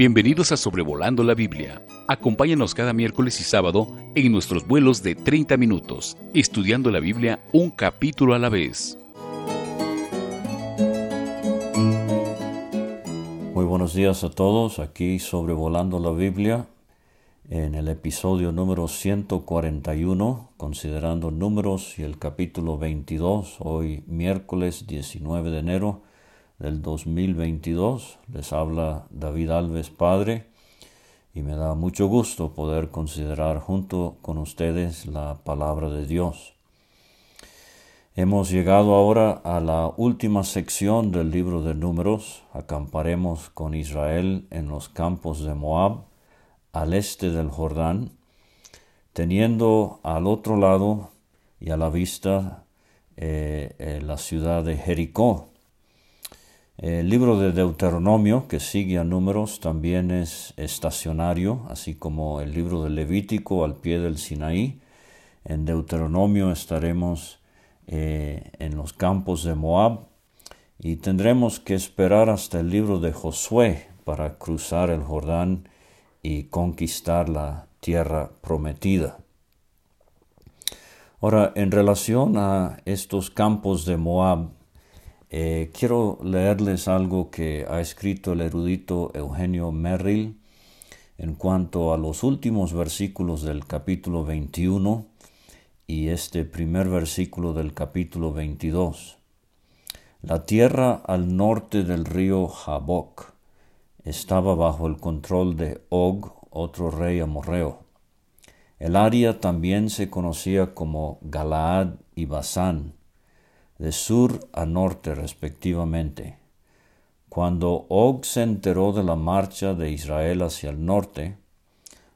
Bienvenidos a Sobrevolando la Biblia. Acompáñanos cada miércoles y sábado en nuestros vuelos de 30 minutos, estudiando la Biblia un capítulo a la vez. Muy buenos días a todos, aquí Sobrevolando la Biblia, en el episodio número 141, considerando números y el capítulo 22, hoy miércoles 19 de enero del 2022. Les habla David Alves Padre y me da mucho gusto poder considerar junto con ustedes la palabra de Dios. Hemos llegado ahora a la última sección del libro de números. Acamparemos con Israel en los campos de Moab, al este del Jordán, teniendo al otro lado y a la vista eh, eh, la ciudad de Jericó, el libro de Deuteronomio, que sigue a números, también es estacionario, así como el libro de Levítico al pie del Sinaí. En Deuteronomio estaremos eh, en los campos de Moab y tendremos que esperar hasta el libro de Josué para cruzar el Jordán y conquistar la tierra prometida. Ahora, en relación a estos campos de Moab, eh, quiero leerles algo que ha escrito el erudito Eugenio Merrill en cuanto a los últimos versículos del capítulo 21 y este primer versículo del capítulo 22. La tierra al norte del río Jaboc estaba bajo el control de Og, otro rey amorreo. El área también se conocía como Galaad y Basán, de sur a norte respectivamente. Cuando Og se enteró de la marcha de Israel hacia el norte,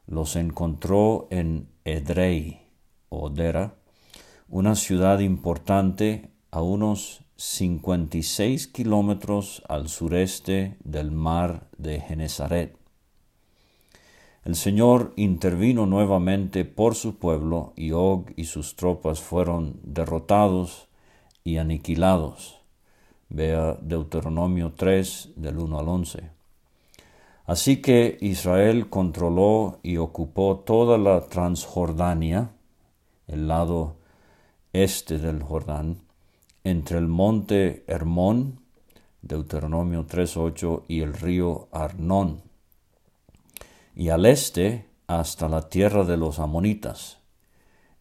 los encontró en Edrei, o Dera, una ciudad importante a unos 56 kilómetros al sureste del mar de Genezaret. El Señor intervino nuevamente por su pueblo y Og y sus tropas fueron derrotados y aniquilados. Vea Deuteronomio 3 del 1 al 11. Así que Israel controló y ocupó toda la Transjordania, el lado este del Jordán, entre el monte Hermón, Deuteronomio 3.8, y el río Arnón, y al este hasta la tierra de los amonitas.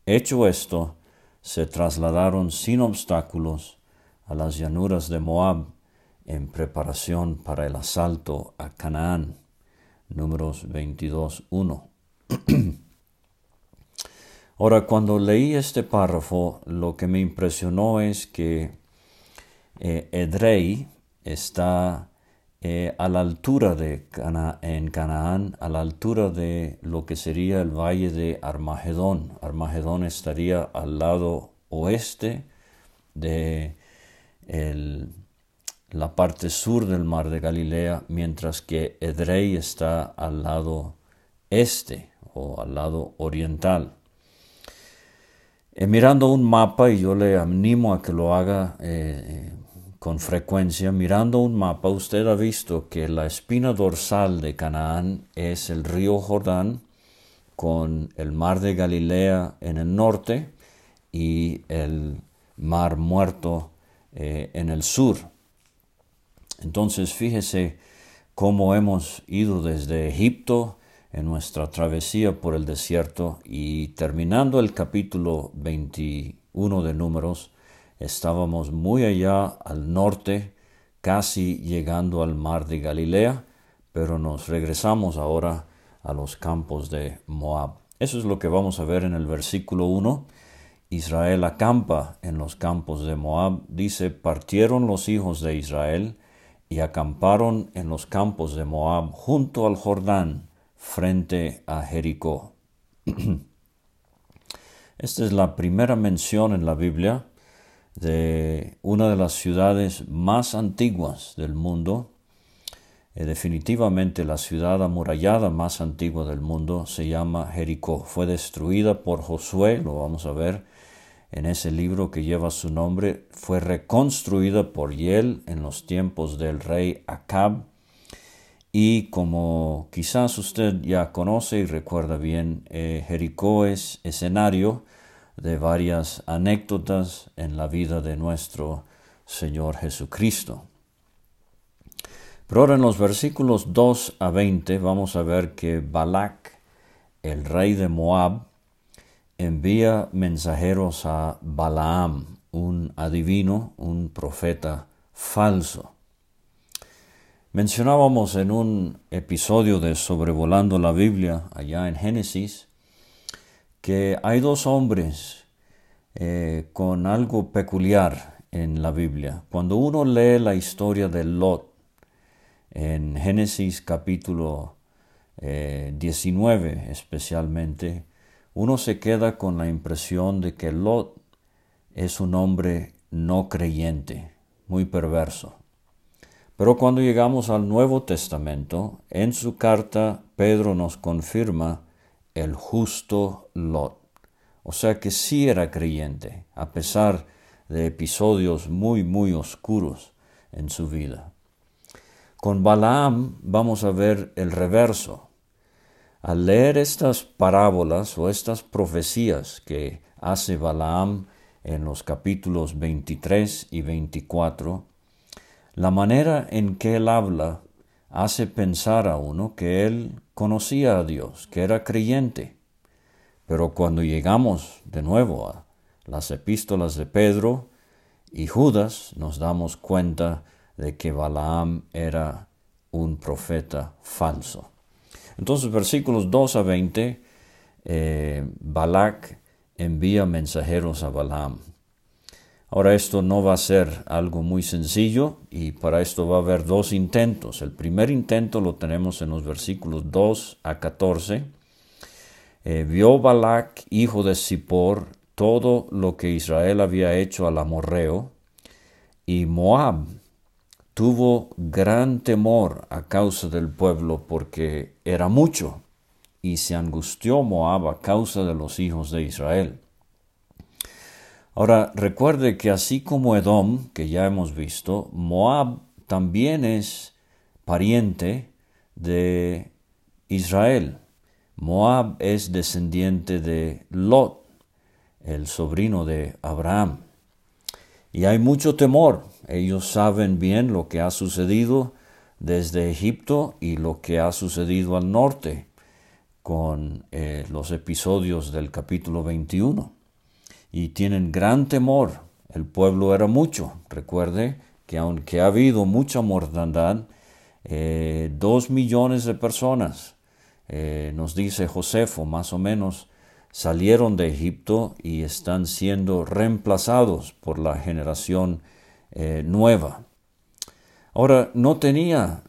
Hecho esto, se trasladaron sin obstáculos a las llanuras de Moab en preparación para el asalto a Canaán. Números 22.1. Ahora, cuando leí este párrafo, lo que me impresionó es que eh, Edrei está eh, a la altura de en Canaán, a la altura de lo que sería el valle de Armagedón. Armagedón estaría al lado oeste de la parte sur del mar de Galilea, mientras que Edrei está al lado este o al lado oriental. Eh, mirando un mapa, y yo le animo a que lo haga eh, con frecuencia, mirando un mapa, usted ha visto que la espina dorsal de Canaán es el río Jordán con el mar de Galilea en el norte y el mar muerto eh, en el sur. Entonces fíjese cómo hemos ido desde Egipto en nuestra travesía por el desierto y terminando el capítulo 21 de números, Estábamos muy allá al norte, casi llegando al mar de Galilea, pero nos regresamos ahora a los campos de Moab. Eso es lo que vamos a ver en el versículo 1. Israel acampa en los campos de Moab. Dice, partieron los hijos de Israel y acamparon en los campos de Moab junto al Jordán, frente a Jericó. Esta es la primera mención en la Biblia de una de las ciudades más antiguas del mundo, eh, definitivamente la ciudad amurallada más antigua del mundo se llama Jericó. Fue destruida por Josué, lo vamos a ver en ese libro que lleva su nombre. Fue reconstruida por Yel en los tiempos del rey Acab Y como quizás usted ya conoce y recuerda bien, eh, Jericó es escenario de varias anécdotas en la vida de nuestro Señor Jesucristo. Pero ahora en los versículos 2 a 20 vamos a ver que Balak, el rey de Moab, envía mensajeros a Balaam, un adivino, un profeta falso. Mencionábamos en un episodio de Sobrevolando la Biblia, allá en Génesis, que hay dos hombres eh, con algo peculiar en la Biblia. Cuando uno lee la historia de Lot en Génesis capítulo 19 eh, especialmente, uno se queda con la impresión de que Lot es un hombre no creyente, muy perverso. Pero cuando llegamos al Nuevo Testamento, en su carta Pedro nos confirma el justo Lot. O sea que sí era creyente, a pesar de episodios muy, muy oscuros en su vida. Con Balaam vamos a ver el reverso. Al leer estas parábolas o estas profecías que hace Balaam en los capítulos 23 y 24, la manera en que él habla hace pensar a uno que él conocía a Dios, que era creyente. Pero cuando llegamos de nuevo a las epístolas de Pedro y Judas, nos damos cuenta de que Balaam era un profeta falso. Entonces, versículos 2 a 20, eh, Balak envía mensajeros a Balaam. Ahora esto no va a ser algo muy sencillo y para esto va a haber dos intentos. El primer intento lo tenemos en los versículos 2 a 14. Eh, vio Balac, hijo de Zippor, todo lo que Israel había hecho al amorreo, y Moab tuvo gran temor a causa del pueblo porque era mucho, y se angustió Moab a causa de los hijos de Israel. Ahora, recuerde que así como Edom, que ya hemos visto, Moab también es pariente de Israel. Moab es descendiente de Lot, el sobrino de Abraham. Y hay mucho temor. Ellos saben bien lo que ha sucedido desde Egipto y lo que ha sucedido al norte con eh, los episodios del capítulo 21 y tienen gran temor. El pueblo era mucho. Recuerde que aunque ha habido mucha mortandad, eh, dos millones de personas, eh, nos dice Josefo, más o menos, salieron de Egipto y están siendo reemplazados por la generación eh, nueva. Ahora, no tenía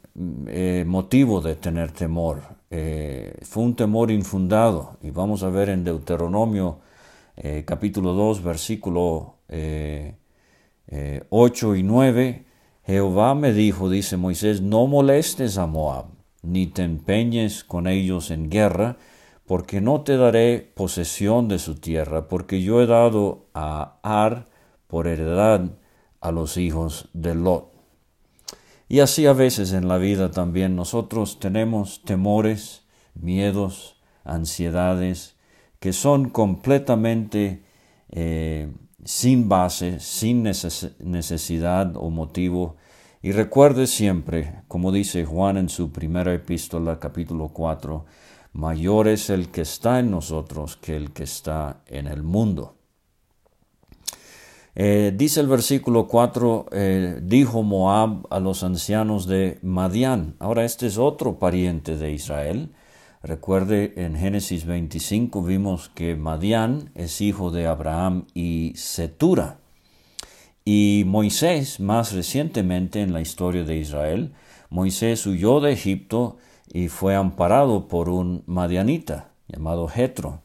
motivo de tener temor, fue un temor infundado y vamos a ver en Deuteronomio eh, capítulo 2, versículo 8 eh, eh, y 9, Jehová me dijo, dice Moisés, no molestes a Moab, ni te empeñes con ellos en guerra, porque no te daré posesión de su tierra, porque yo he dado a Ar por heredad a los hijos de Lot. Y así a veces en la vida también nosotros tenemos temores, miedos, ansiedades, que son completamente eh, sin base, sin necesidad o motivo. Y recuerde siempre, como dice Juan en su primera epístola, capítulo 4, mayor es el que está en nosotros que el que está en el mundo. Eh, dice el versículo 4, eh, dijo Moab a los ancianos de Madián. Ahora este es otro pariente de Israel. Recuerde, en Génesis 25 vimos que Madián es hijo de Abraham y Setura. Y Moisés, más recientemente en la historia de Israel, Moisés huyó de Egipto y fue amparado por un madianita llamado Jetro,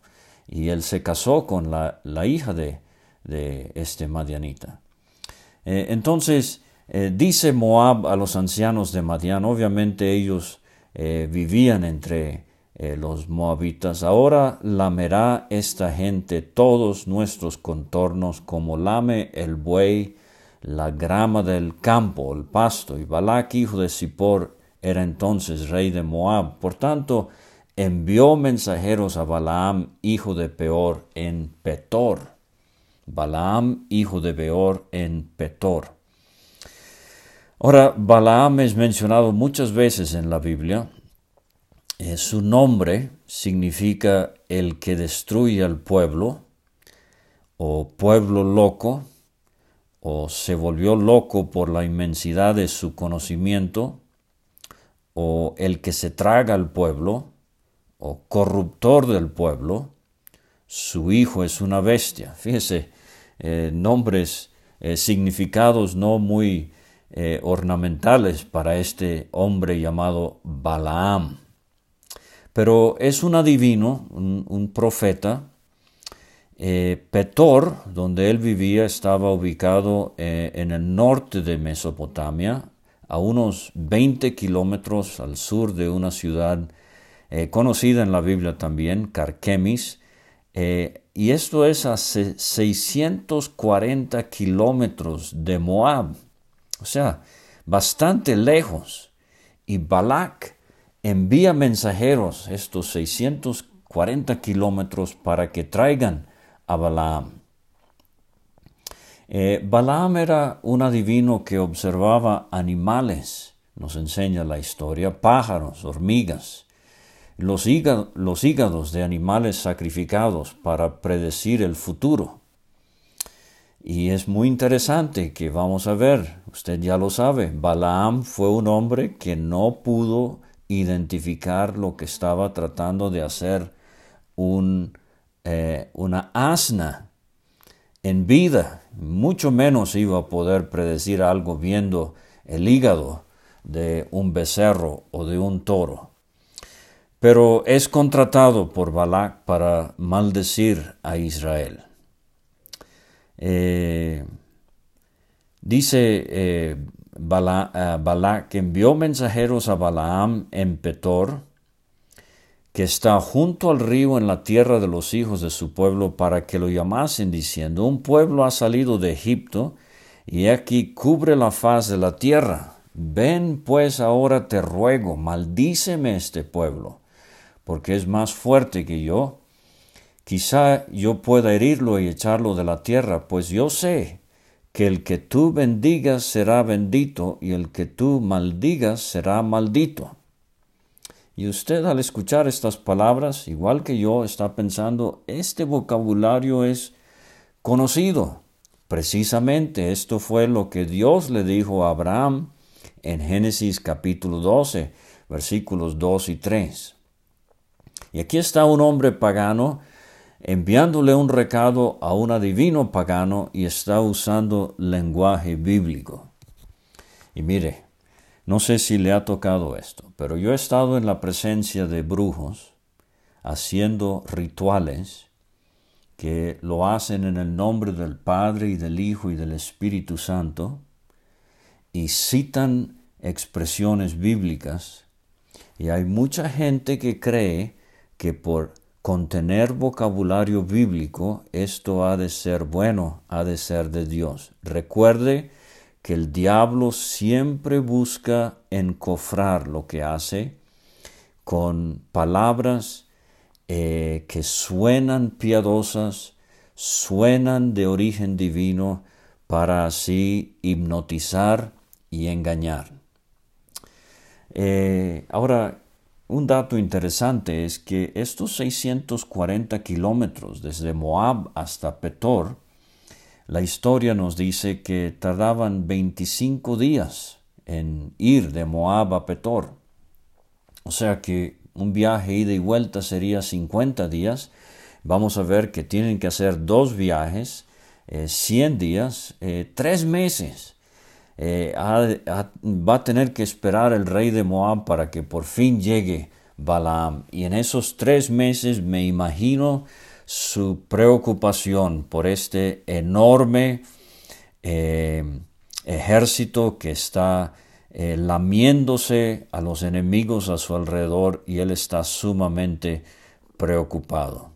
y él se casó con la, hija de, este madianita. Eh, entonces, eh, dice Moab a los ancianos de Madián, obviamente ellos eh, vivían entre eh, los moabitas. Ahora lamerá esta gente todos nuestros contornos como lame el buey la grama del campo, el pasto. Y Balac, hijo de Zippor, era entonces rey de Moab. Por tanto, envió mensajeros a Balaam, hijo de Peor, en Petor. Balaam, hijo de Peor, en Petor. Ahora, Balaam es mencionado muchas veces en la Biblia. Eh, su nombre significa el que destruye al pueblo, o pueblo loco, o se volvió loco por la inmensidad de su conocimiento, o el que se traga al pueblo, o corruptor del pueblo, su hijo es una bestia. Fíjese, eh, nombres, eh, significados no muy ornamentales para este hombre llamado Balaam. Pero es un adivino, un, profeta. Petor, donde él vivía, estaba ubicado en el norte de Mesopotamia, a unos 20 kilómetros al sur de una ciudad eh, conocida en la Biblia también, Carquemis, eh, y esto es a 640 kilómetros de Moab, o sea, bastante lejos. Y Balak envía mensajeros estos 640 kilómetros para que traigan a Balaam. Eh, Balaam era un adivino que observaba animales, nos enseña la historia, pájaros, hormigas, los, hígados de animales sacrificados para predecir el futuro. Y es muy interesante que vamos a ver, usted ya lo sabe, Balaam fue un hombre que no pudo identificar lo que estaba tratando de hacer eh, una asna en vida, mucho menos iba a poder predecir algo viendo el hígado de un becerro o de un toro pero es contratado por Balak para maldecir a Israel. Eh, dice eh, Balak que envió mensajeros a Balaam en Petor, que está junto al río en la tierra de los hijos de su pueblo, para que lo llamasen diciendo, un pueblo ha salido de Egipto, y aquí cubre la faz de la tierra. Ven pues ahora te ruego, maldíceme este pueblo porque es más fuerte que yo. Quizá yo pueda herirlo y echarlo de la tierra, pues yo sé que el que tú bendigas será bendito y el que tú maldigas será maldito. Y usted al escuchar estas palabras, igual que yo, está pensando, este vocabulario es conocido. Precisamente esto fue lo que Dios le dijo a Abraham en Génesis capítulo 12, versículos 2 y 3. Y aquí está un hombre pagano enviándole un recado a un adivino pagano y está usando lenguaje bíblico. Y mire, no sé si le ha tocado esto, pero yo he estado en la presencia de brujos haciendo rituales que lo hacen en el nombre del Padre y del Hijo y del Espíritu Santo y citan expresiones bíblicas y hay mucha gente que cree que por contener vocabulario bíblico, esto ha de ser bueno, ha de ser de Dios. Recuerde que el diablo siempre busca encofrar lo que hace con palabras eh, que suenan piadosas, suenan de origen divino, para así hipnotizar y engañar. Eh, ahora, un dato interesante es que estos 640 kilómetros desde Moab hasta Petor, la historia nos dice que tardaban 25 días en ir de Moab a Petor. O sea que un viaje ida y vuelta sería 50 días. Vamos a ver que tienen que hacer dos viajes, 100 eh, días, eh, tres meses. Eh, va a tener que esperar el rey de Moab para que por fin llegue Balaam. Y en esos tres meses me imagino su preocupación por este enorme eh, ejército que está eh, lamiéndose a los enemigos a su alrededor y él está sumamente preocupado.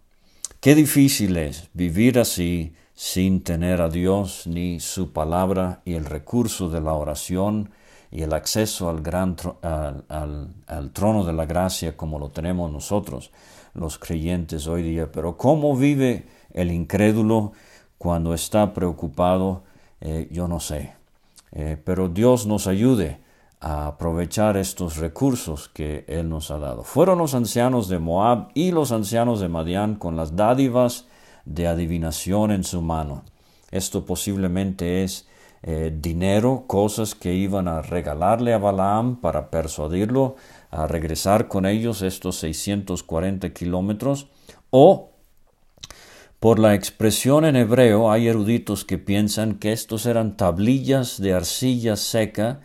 Qué difícil es vivir así sin tener a Dios ni su palabra y el recurso de la oración y el acceso al, gran al, trono de la gracia como lo tenemos nosotros, los creyentes hoy día. Pero cómo vive el incrédulo cuando está preocupado, eh, yo no sé. Eh, pero Dios nos ayude a aprovechar estos recursos que Él nos ha dado. Fueron los ancianos de Moab y los ancianos de Madián con las dádivas de adivinación en su mano. Esto posiblemente es eh, dinero, cosas que iban a regalarle a Balaam para persuadirlo a regresar con ellos estos 640 kilómetros, o por la expresión en hebreo hay eruditos que piensan que estos eran tablillas de arcilla seca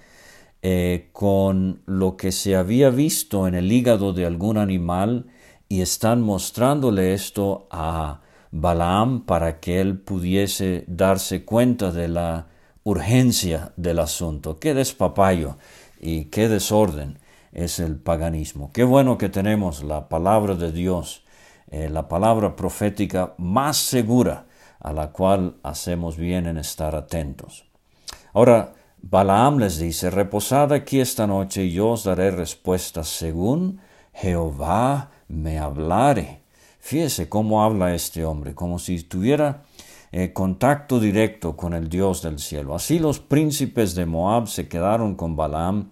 eh, con lo que se había visto en el hígado de algún animal y están mostrándole esto a Balaam para que él pudiese darse cuenta de la urgencia del asunto. Qué despapayo y qué desorden es el paganismo. Qué bueno que tenemos la palabra de Dios, eh, la palabra profética más segura a la cual hacemos bien en estar atentos. Ahora, Balaam les dice, reposad aquí esta noche y yo os daré respuesta según Jehová me hablare. Fíjese cómo habla este hombre, como si tuviera eh, contacto directo con el Dios del cielo. Así los príncipes de Moab se quedaron con Balaam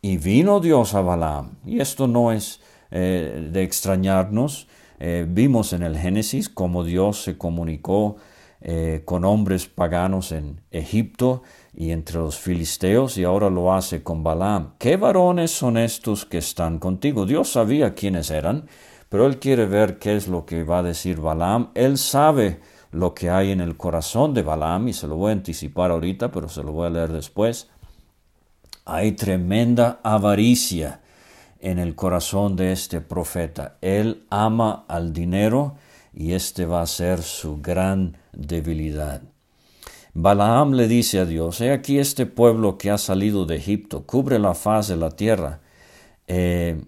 y vino Dios a Balaam. Y esto no es eh, de extrañarnos. Eh, vimos en el Génesis cómo Dios se comunicó con hombres paganos en Egipto y entre los filisteos y ahora lo hace con Balaam. ¿Qué varones son estos que están contigo? Dios sabía quiénes eran, pero él quiere ver qué es lo que va a decir Balaam. Él sabe lo que hay en el corazón de Balaam y se lo voy a anticipar ahorita, pero se lo voy a leer después. Hay tremenda avaricia en el corazón de este profeta. Él ama al dinero y este va a ser su gran debilidad. Balaam le dice a Dios, he aquí este pueblo que ha salido de Egipto, cubre la faz de la tierra. Eh,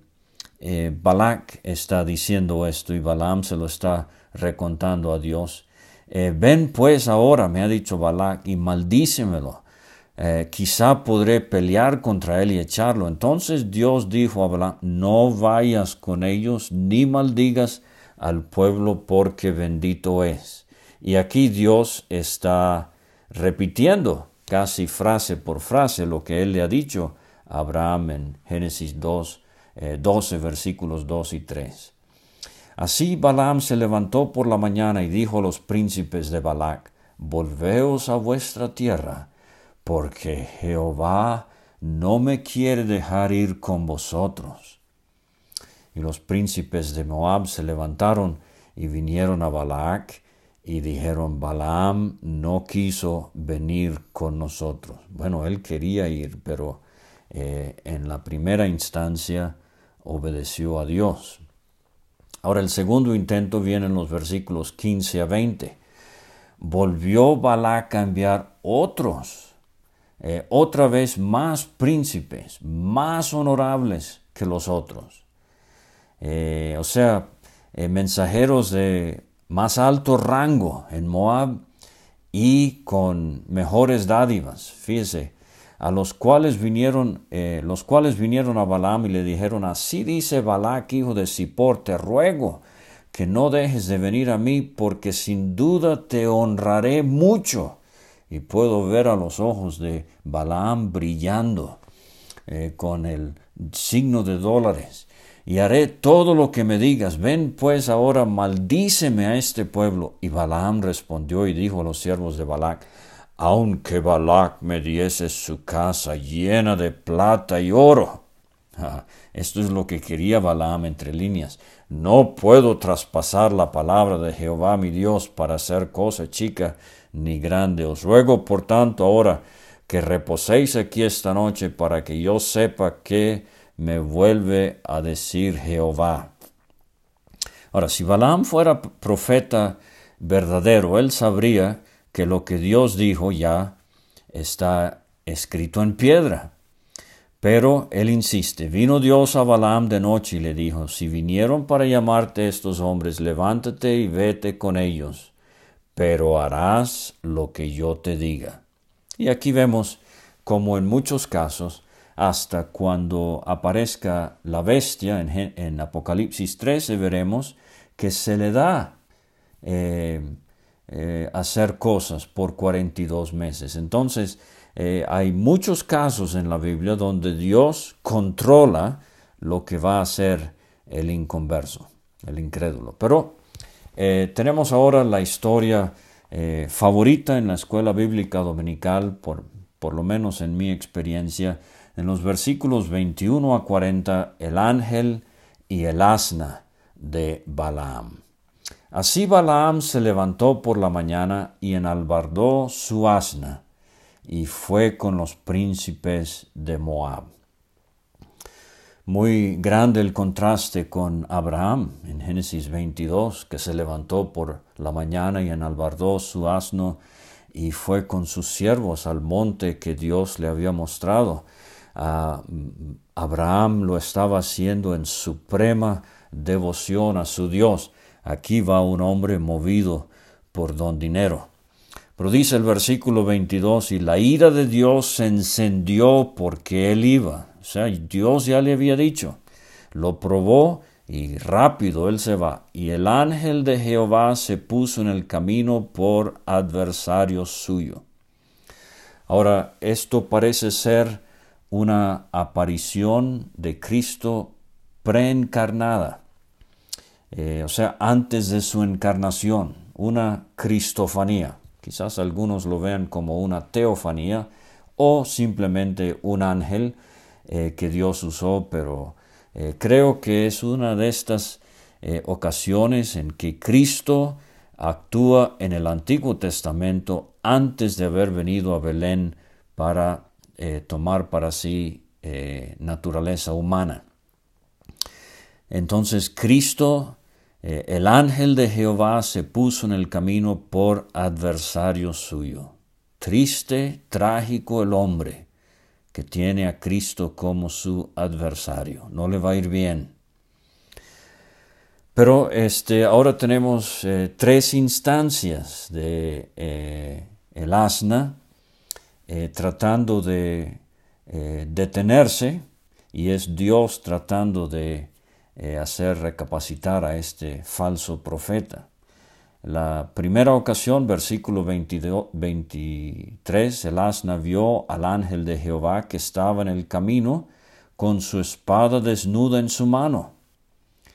eh, Balak está diciendo esto y Balaam se lo está recontando a Dios. Eh, ven pues ahora, me ha dicho Balak, y maldícemelo. quizá podré pelear contra él y echarlo. Entonces Dios dijo a Balaam, no vayas con ellos ni maldigas al pueblo porque bendito es. Y aquí Dios está repitiendo casi frase por frase lo que él le ha dicho a Abraham en Génesis 2, 12 eh, versículos 2 y 3. Así Balaam se levantó por la mañana y dijo a los príncipes de Balac, Volveos a vuestra tierra, porque Jehová no me quiere dejar ir con vosotros. Y los príncipes de Moab se levantaron y vinieron a Balac y dijeron, Balaam no quiso venir con nosotros. Bueno, él quería ir, pero eh, en la primera instancia obedeció a Dios. Ahora el segundo intento viene en los versículos 15 a 20. Volvió Balac a enviar otros, eh, otra vez más príncipes, más honorables que los otros. Eh, o sea, mensajeros de más alto rango en Moab y con mejores dádivas. Fíjese, a los cuales vinieron, eh, los cuales vinieron a Balaam y le dijeron, así dice Balac, hijo de Zippor, te ruego que no dejes de venir a mí, porque sin duda te honraré mucho. Y puedo ver a los ojos de Balaam brillando eh, con el signo de dólares y haré todo lo que me digas. Ven pues ahora, maldíceme a este pueblo. Y Balaam respondió y dijo a los siervos de Balac, aunque Balac me diese su casa llena de plata y oro. esto es lo que quería Balaam entre líneas. No puedo traspasar la palabra de Jehová mi Dios para hacer cosa chica ni grande. Os ruego por tanto ahora que reposéis aquí esta noche para que yo sepa que me vuelve a decir Jehová. Ahora, si Balaam fuera profeta verdadero, él sabría que lo que Dios dijo ya está escrito en piedra. Pero él insiste, vino Dios a Balaam de noche y le dijo, si vinieron para llamarte estos hombres, levántate y vete con ellos, pero harás lo que yo te diga. Y aquí vemos como en muchos casos hasta cuando aparezca la bestia en, Apocalipsis 13 veremos que se le da eh, eh, hacer cosas por 42 meses. Entonces, eh, hay muchos casos en la Biblia donde Dios controla lo que va a hacer el inconverso, el incrédulo. Pero tenemos ahora la historia favorita en la escuela bíblica dominical, por, por lo menos en mi experiencia, en los versículos 21 a 40 el ángel y el asna de Balaam. Así Balaam se levantó por la mañana y enalbardó su asna y fue con los príncipes de Moab. Muy grande el contraste con Abraham en Génesis 22, que se levantó por la mañana y enalbardó su asno y fue con sus siervos al monte que Dios le había mostrado. Abraham lo estaba haciendo en suprema devoción a su Dios. Aquí va un hombre movido por don dinero. Pero dice el versículo 22, y la ira de Dios se encendió porque él iba. O sea, Dios ya le había dicho. Lo probó y rápido él se va. Y el ángel de Jehová se puso en el camino por adversario suyo. Ahora, esto parece ser una aparición de Cristo preencarnada, eh, o sea, antes de su encarnación, una cristofanía. Quizás algunos lo vean como una teofanía o simplemente un ángel eh, que Dios usó, pero eh, creo que es una de estas ocasiones en que Cristo actúa en el Antiguo Testamento antes de haber venido a Belén para tomar para sí naturaleza humana. Entonces Cristo, eh, el ángel de Jehová, se puso en el camino por adversario suyo. Triste, trágico el hombre que tiene a Cristo como su adversario. No le va a ir bien. Pero este, ahora tenemos tres instancias de el asna eh, tratando de eh, detenerse y es Dios tratando de eh, hacer recapacitar a este falso profeta. La primera ocasión, versículo 23, el asna vio al ángel de Jehová que estaba en el camino con su espada desnuda en su mano.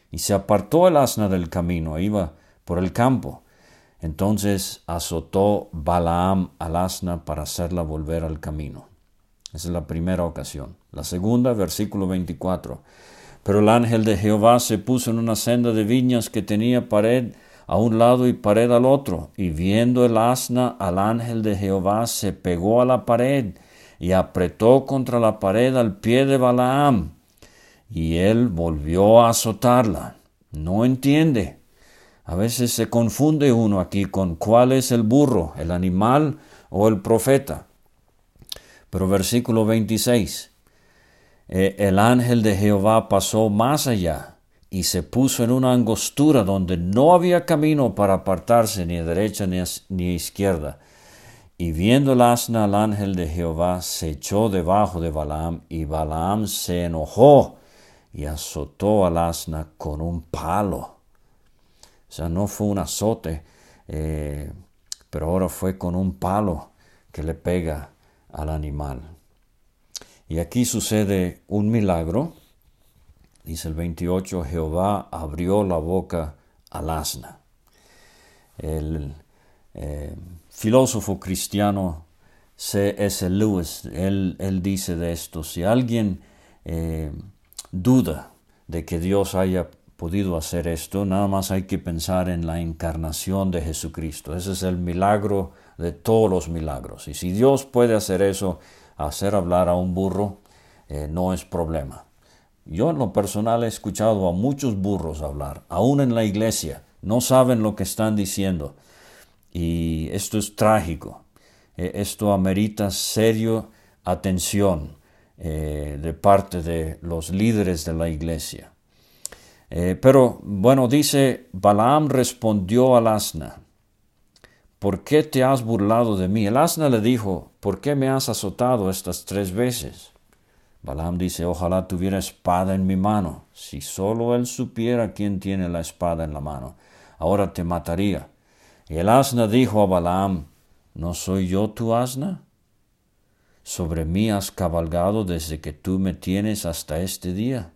Y se apartó el asna del camino, iba por el campo. Entonces azotó Balaam al asna para hacerla volver al camino. Esa es la primera ocasión. La segunda, versículo 24. Pero el ángel de Jehová se puso en una senda de viñas que tenía pared a un lado y pared al otro, y viendo el asna al ángel de Jehová se pegó a la pared y apretó contra la pared al pie de Balaam, y él volvió a azotarla. No entiende. A veces se confunde uno aquí con cuál es el burro, el animal o el profeta. Pero versículo 26. Eh, el ángel de Jehová pasó más allá y se puso en una angostura donde no había camino para apartarse ni a derecha ni a, izquierda. Y viendo el asna al ángel de Jehová, se echó debajo de Balaam, y Balaam se enojó y azotó al asna con un palo. O sea, no fue un azote, eh, pero ahora fue con un palo que le pega al animal. Y aquí sucede un milagro. Dice el 28, Jehová abrió la boca al asna. El eh, filósofo cristiano C.S. Lewis, él, él, dice de esto, si alguien eh, duda de que Dios haya podido hacer esto, nada más hay que pensar en la encarnación de Jesucristo. Ese es el milagro de todos los milagros. Y si Dios puede hacer eso, hacer hablar a un burro, eh, no es problema. Yo en lo personal he escuchado a muchos burros hablar, aún en la iglesia, no saben lo que están diciendo. Y esto es trágico. Eh, esto amerita serio atención eh, de parte de los líderes de la iglesia. Eh, pero bueno, dice, Balaam respondió al asna, ¿por qué te has burlado de mí? El asna le dijo, ¿por qué me has azotado estas tres veces? Balaam dice, ojalá tuviera espada en mi mano. Si solo él supiera quién tiene la espada en la mano, ahora te mataría. Y el asna dijo a Balaam, ¿no soy yo tu asna? Sobre mí has cabalgado desde que tú me tienes hasta este día.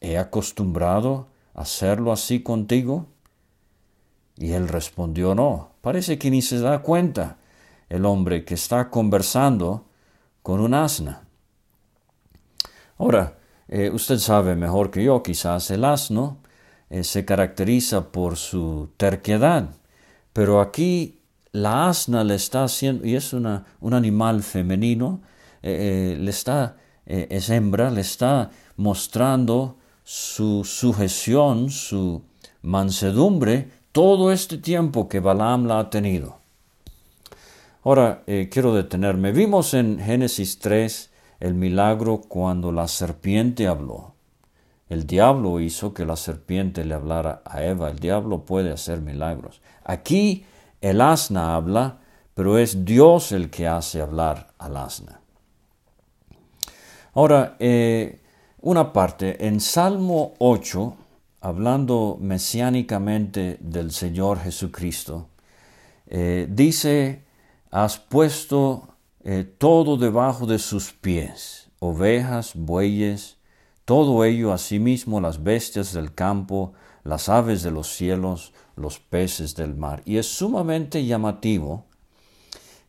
¿He acostumbrado a hacerlo así contigo? Y él respondió, no, parece que ni se da cuenta el hombre que está conversando con un asna. Ahora, eh, usted sabe mejor que yo, quizás el asno eh, se caracteriza por su terquedad, pero aquí la asna le está haciendo, y es una, un animal femenino, eh, le está, es hembra, le está mostrando su sujeción, su mansedumbre, todo este tiempo que Balaam la ha tenido. Ahora quiero detenerme. Vimos en Génesis 3 el milagro cuando la serpiente habló. El diablo hizo que la serpiente le hablara a Eva. El diablo puede hacer milagros. Aquí el asna habla, pero es Dios el que hace hablar al asna. Ahora, eh, una parte, en Salmo 8, hablando mesiánicamente del Señor Jesucristo, eh, dice, has puesto eh, todo debajo de sus pies, ovejas, bueyes, todo ello, asimismo las bestias del campo, las aves de los cielos, los peces del mar. Y es sumamente llamativo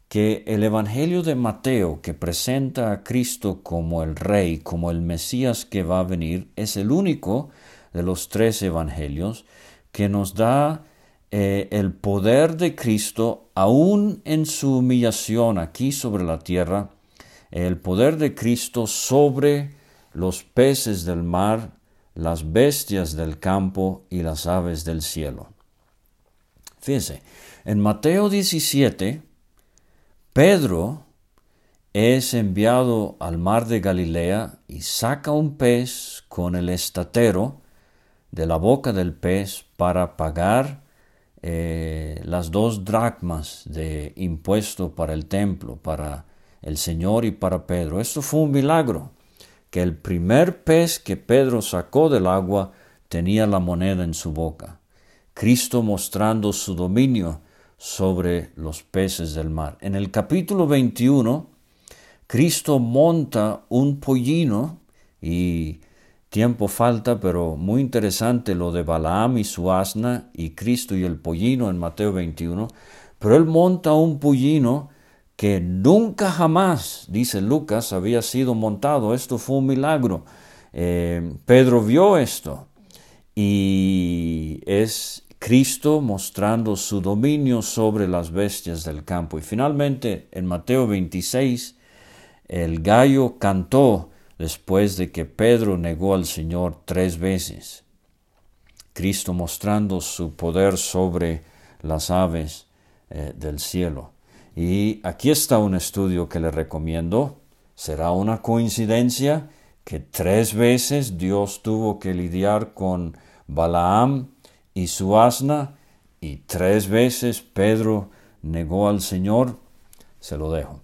que el Evangelio de Mateo, que presenta a Cristo como el Rey, como el Mesías que va a venir, es el único de los tres Evangelios que nos da eh, el poder de Cristo, aún en su humillación aquí sobre la tierra, el poder de Cristo sobre los peces del mar, las bestias del campo y las aves del cielo. Fíjense, en Mateo 17, Pedro es enviado al mar de Galilea y saca un pez con el estatero de la boca del pez para pagar eh, las dos dracmas de impuesto para el templo, para el Señor y para Pedro. Esto fue un milagro, que el primer pez que Pedro sacó del agua tenía la moneda en su boca. Cristo mostrando su dominio sobre los peces del mar. En el capítulo 21, Cristo monta un pollino y Tiempo falta, pero muy interesante lo de Balaam y su asna y Cristo y el pollino en Mateo 21. Pero él monta un pollino que nunca jamás, dice Lucas, había sido montado. Esto fue un milagro. Eh, Pedro vio esto y es Cristo mostrando su dominio sobre las bestias del campo. Y finalmente en Mateo 26 el gallo cantó después de que Pedro negó al Señor tres veces. Cristo mostrando su poder sobre las aves eh, del cielo. Y aquí está un estudio que le recomiendo. ¿Será una coincidencia que tres veces Dios tuvo que lidiar con Balaam y su asna y tres veces Pedro negó al Señor? Se lo dejo.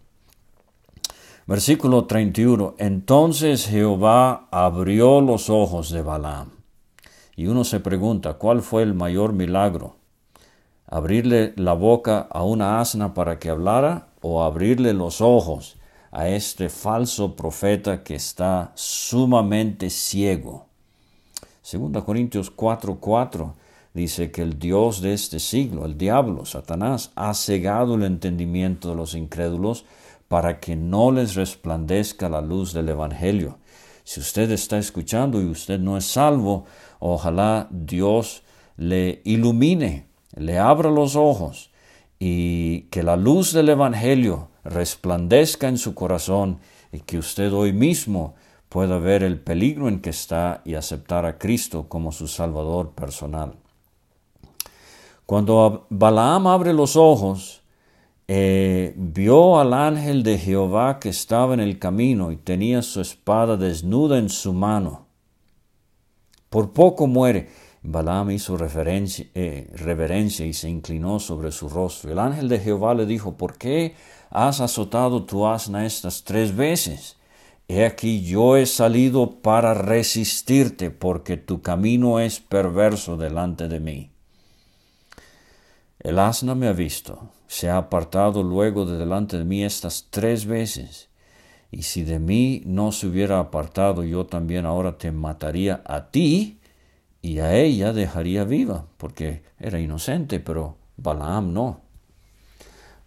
Versículo 31. Entonces Jehová abrió los ojos de Balaam. Y uno se pregunta, ¿cuál fue el mayor milagro? ¿Abrirle la boca a una asna para que hablara o abrirle los ojos a este falso profeta que está sumamente ciego? Segunda Corintios 4:4 dice que el Dios de este siglo, el diablo, Satanás, ha cegado el entendimiento de los incrédulos para que no les resplandezca la luz del Evangelio. Si usted está escuchando y usted no es salvo, ojalá Dios le ilumine, le abra los ojos y que la luz del Evangelio resplandezca en su corazón y que usted hoy mismo pueda ver el peligro en que está y aceptar a Cristo como su Salvador personal. Cuando Balaam abre los ojos, eh, vio al ángel de Jehová que estaba en el camino y tenía su espada desnuda en su mano. Por poco muere. Balaam hizo eh, reverencia y se inclinó sobre su rostro. El ángel de Jehová le dijo, ¿por qué has azotado tu asna estas tres veces? He aquí yo he salido para resistirte, porque tu camino es perverso delante de mí. El asna me ha visto, se ha apartado luego de delante de mí estas tres veces, y si de mí no se hubiera apartado, yo también ahora te mataría a ti, y a ella dejaría viva, porque era inocente, pero Balaam no.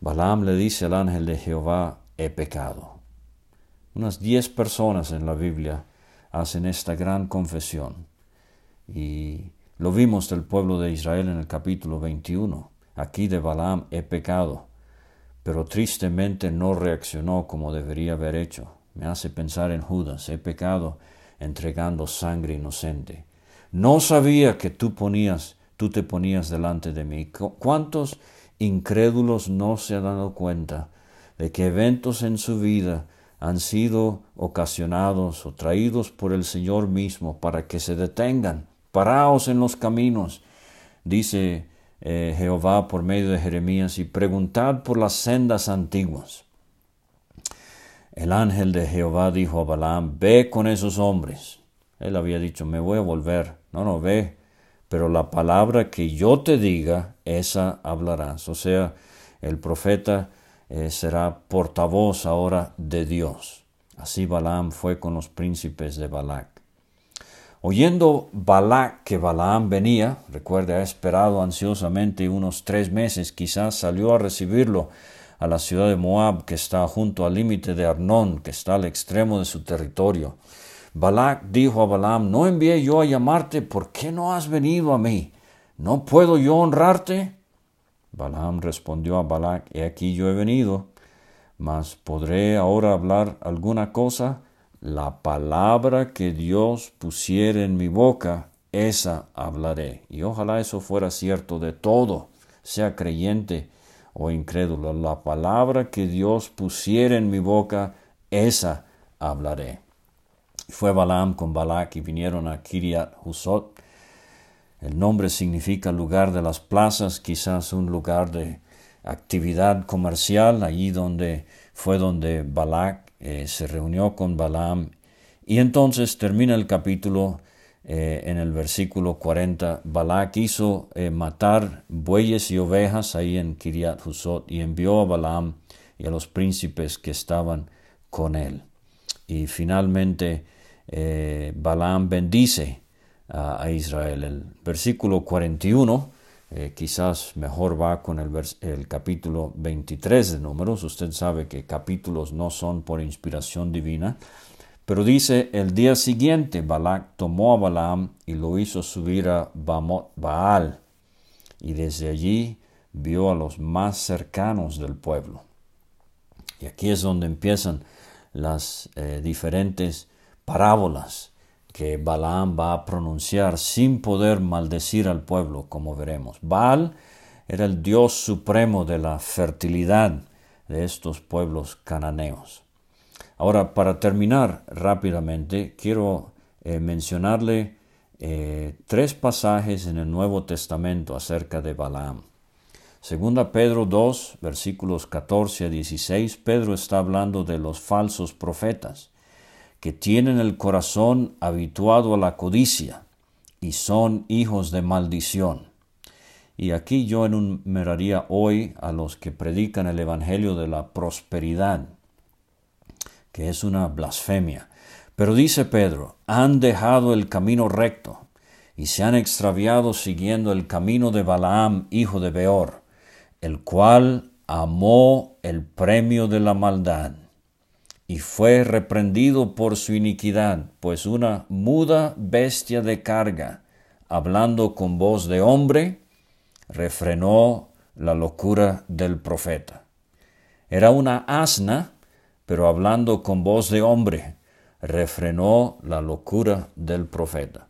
Balaam le dice al ángel de Jehová, he pecado. Unas diez personas en la Biblia hacen esta gran confesión. Y lo vimos del pueblo de Israel en el capítulo 21. Aquí de Balaam he pecado, pero tristemente no reaccionó como debería haber hecho. Me hace pensar en Judas, he pecado entregando sangre inocente. No sabía que tú ponías, tú te ponías delante de mí. ¿Cuántos incrédulos no se han dado cuenta de que eventos en su vida han sido ocasionados o traídos por el Señor mismo para que se detengan, paraos en los caminos, dice eh, Jehová por medio de Jeremías, y preguntad por las sendas antiguas. El ángel de Jehová dijo a Balaam, ve con esos hombres. Él había dicho, me voy a volver. No, no, ve, pero la palabra que yo te diga, esa hablarás. O sea, el profeta eh, será portavoz ahora de Dios. Así Balaam fue con los príncipes de Balac. Oyendo Balac que Balaam venía, recuerde, ha esperado ansiosamente unos tres meses, quizás salió a recibirlo a la ciudad de Moab, que está junto al límite de Arnón, que está al extremo de su territorio. Balac dijo a Balaam, ¿no envié yo a llamarte? ¿Por qué no has venido a mí? ¿No puedo yo honrarte? Balaam respondió a Balac, he aquí yo he venido, mas ¿podré ahora hablar alguna cosa? La palabra que Dios pusiere en mi boca, esa hablaré. Y ojalá eso fuera cierto de todo, sea creyente o incrédulo. La palabra que Dios pusiere en mi boca, esa hablaré. Fue Balaam con Balac y vinieron a Kiriat Husot. El nombre significa lugar de las plazas, quizás un lugar de actividad comercial, allí donde fue donde Balac eh, se reunió con Balaam. Y entonces termina el capítulo eh, en el versículo 40. Balac hizo eh, matar bueyes y ovejas ahí en Kiriat Husot y envió a Balaam y a los príncipes que estaban con él. Y finalmente Balaam bendice a, Israel. El versículo 41 eh, quizás mejor va con el, el, capítulo 23 de números. Usted sabe que capítulos no son por inspiración divina. Pero dice, el día siguiente Balac tomó a Balaam y lo hizo subir a Baal. Y desde allí vio a los más cercanos del pueblo. Y aquí es donde empiezan las eh, diferentes parábolas que Balaam va a pronunciar sin poder maldecir al pueblo, como veremos. Baal era el dios supremo de la fertilidad de estos pueblos cananeos. Ahora, para terminar rápidamente, quiero eh, mencionarle eh, tres pasajes en el Nuevo Testamento acerca de Balaam. Segunda Pedro 2, versículos 14 a 16, Pedro está hablando de los falsos profetas que tienen el corazón habituado a la codicia y son hijos de maldición. Y aquí yo enumeraría hoy a los que predican el Evangelio de la prosperidad, que es una blasfemia. Pero dice Pedro, han dejado el camino recto y se han extraviado siguiendo el camino de Balaam, hijo de Beor, el cual amó el premio de la maldad y fue reprendido por su iniquidad, pues una muda bestia de carga, hablando con voz de hombre, refrenó la locura del profeta. Era una asna, pero hablando con voz de hombre, refrenó la locura del profeta.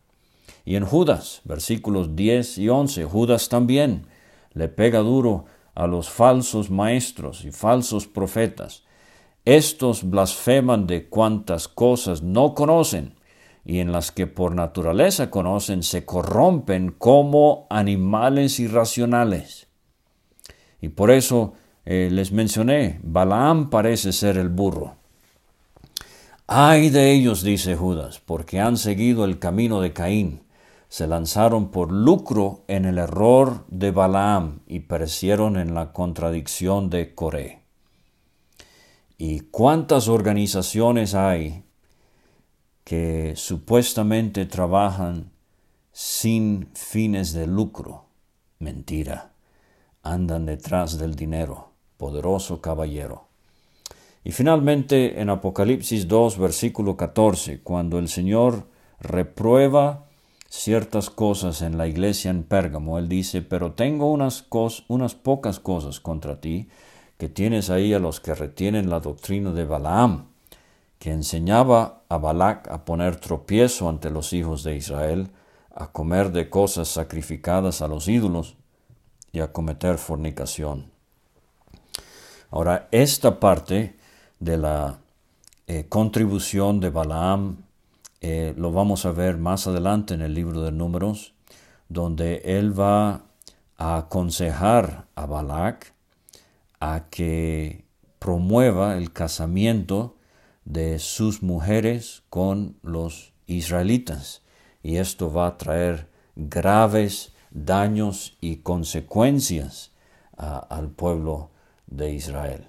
Y en Judas, versículos 10 y 11, Judas también le pega duro a los falsos maestros y falsos profetas, estos blasfeman de cuantas cosas no conocen y en las que por naturaleza conocen se corrompen como animales irracionales. Y por eso eh, les mencioné, Balaam parece ser el burro. Ay de ellos, dice Judas, porque han seguido el camino de Caín. Se lanzaron por lucro en el error de Balaam y perecieron en la contradicción de Coré. ¿Y cuántas organizaciones hay que supuestamente trabajan sin fines de lucro? Mentira. Andan detrás del dinero. Poderoso caballero. Y finalmente en Apocalipsis 2, versículo 14, cuando el Señor reprueba ciertas cosas en la iglesia en Pérgamo, Él dice, pero tengo unas, unas pocas cosas contra ti, que tienes ahí a los que retienen la doctrina de Balaam, que enseñaba a Balac a poner tropiezo ante los hijos de Israel, a comer de cosas sacrificadas a los ídolos y a cometer fornicación. Ahora, esta parte de la eh, contribución de Balaam eh, lo vamos a ver más adelante en el libro de números, donde él va a aconsejar a Balac a que promueva el casamiento de sus mujeres con los israelitas. Y esto va a traer graves daños y consecuencias al pueblo de Israel.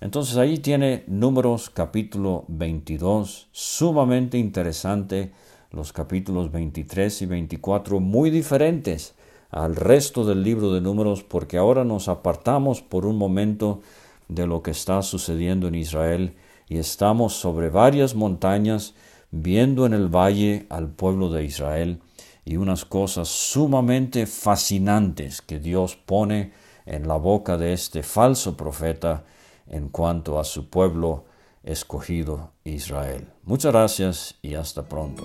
Entonces ahí tiene números capítulo 22, sumamente interesante, los capítulos 23 y 24 muy diferentes al resto del libro de números porque ahora nos apartamos por un momento de lo que está sucediendo en Israel y estamos sobre varias montañas viendo en el valle al pueblo de Israel y unas cosas sumamente fascinantes que Dios pone en la boca de este falso profeta en cuanto a su pueblo escogido Israel. Muchas gracias y hasta pronto.